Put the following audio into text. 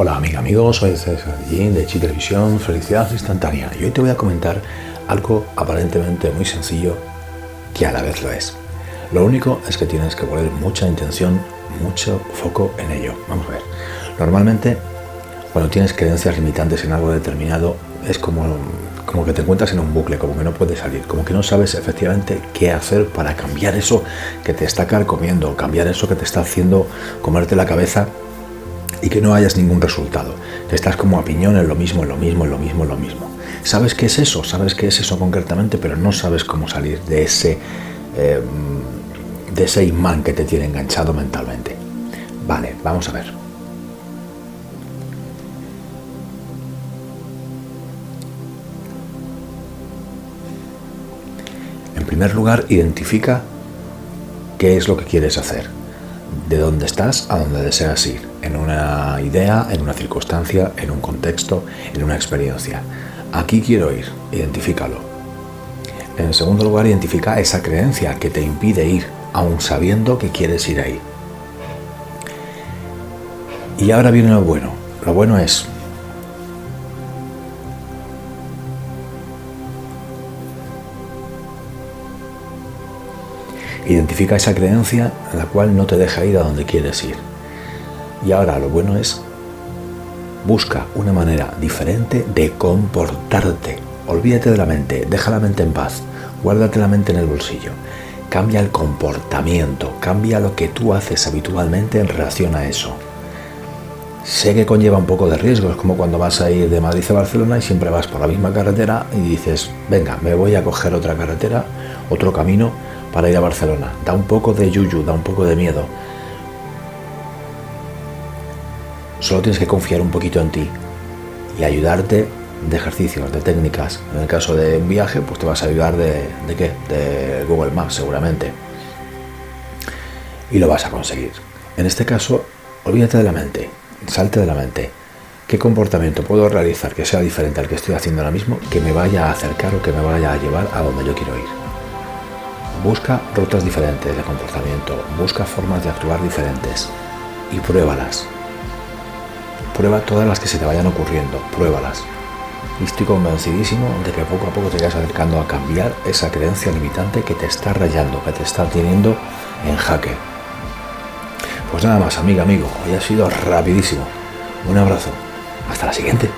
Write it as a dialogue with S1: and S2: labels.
S1: Hola amiga, amigos, soy César Guillén de Chi Televisión, Felicidad Instantánea y hoy te voy a comentar algo aparentemente muy sencillo que a la vez lo es. Lo único es que tienes que poner mucha intención, mucho foco en ello. Vamos a ver. Normalmente cuando tienes creencias limitantes en algo determinado es como, como que te encuentras en un bucle, como que no puedes salir, como que no sabes efectivamente qué hacer para cambiar eso que te está carcomiendo, cambiar eso que te está haciendo comerte la cabeza y que no hayas ningún resultado. Que estás como a piñón en lo mismo, en lo mismo, en lo mismo, en lo mismo. Sabes qué es eso, sabes qué es eso concretamente, pero no sabes cómo salir de ese, eh, de ese imán que te tiene enganchado mentalmente. Vale, vamos a ver. En primer lugar, identifica qué es lo que quieres hacer de dónde estás a dónde deseas ir, en una idea, en una circunstancia, en un contexto, en una experiencia. Aquí quiero ir, identifícalo. En segundo lugar, identifica esa creencia que te impide ir, aun sabiendo que quieres ir ahí. Y ahora viene lo bueno. Lo bueno es Identifica esa creencia la cual no te deja ir a donde quieres ir. Y ahora lo bueno es, busca una manera diferente de comportarte. Olvídate de la mente, deja la mente en paz, guárdate la mente en el bolsillo. Cambia el comportamiento, cambia lo que tú haces habitualmente en relación a eso. Sé que conlleva un poco de riesgo, es como cuando vas a ir de Madrid a Barcelona y siempre vas por la misma carretera y dices, venga, me voy a coger otra carretera, otro camino para ir a Barcelona. Da un poco de yuyu, da un poco de miedo. Solo tienes que confiar un poquito en ti y ayudarte de ejercicios, de técnicas. En el caso de un viaje, pues te vas a ayudar de, de qué? De Google Maps seguramente. Y lo vas a conseguir. En este caso, olvídate de la mente, salte de la mente. ¿Qué comportamiento puedo realizar que sea diferente al que estoy haciendo ahora mismo, que me vaya a acercar o que me vaya a llevar a donde yo quiero ir? Busca rutas diferentes de comportamiento, busca formas de actuar diferentes y pruébalas. Prueba todas las que se te vayan ocurriendo, pruébalas. Y estoy convencidísimo de que poco a poco te irás acercando a cambiar esa creencia limitante que te está rayando, que te está teniendo en jaque. Pues nada más, amiga, amigo, hoy ha sido rapidísimo. Un abrazo. Hasta la siguiente.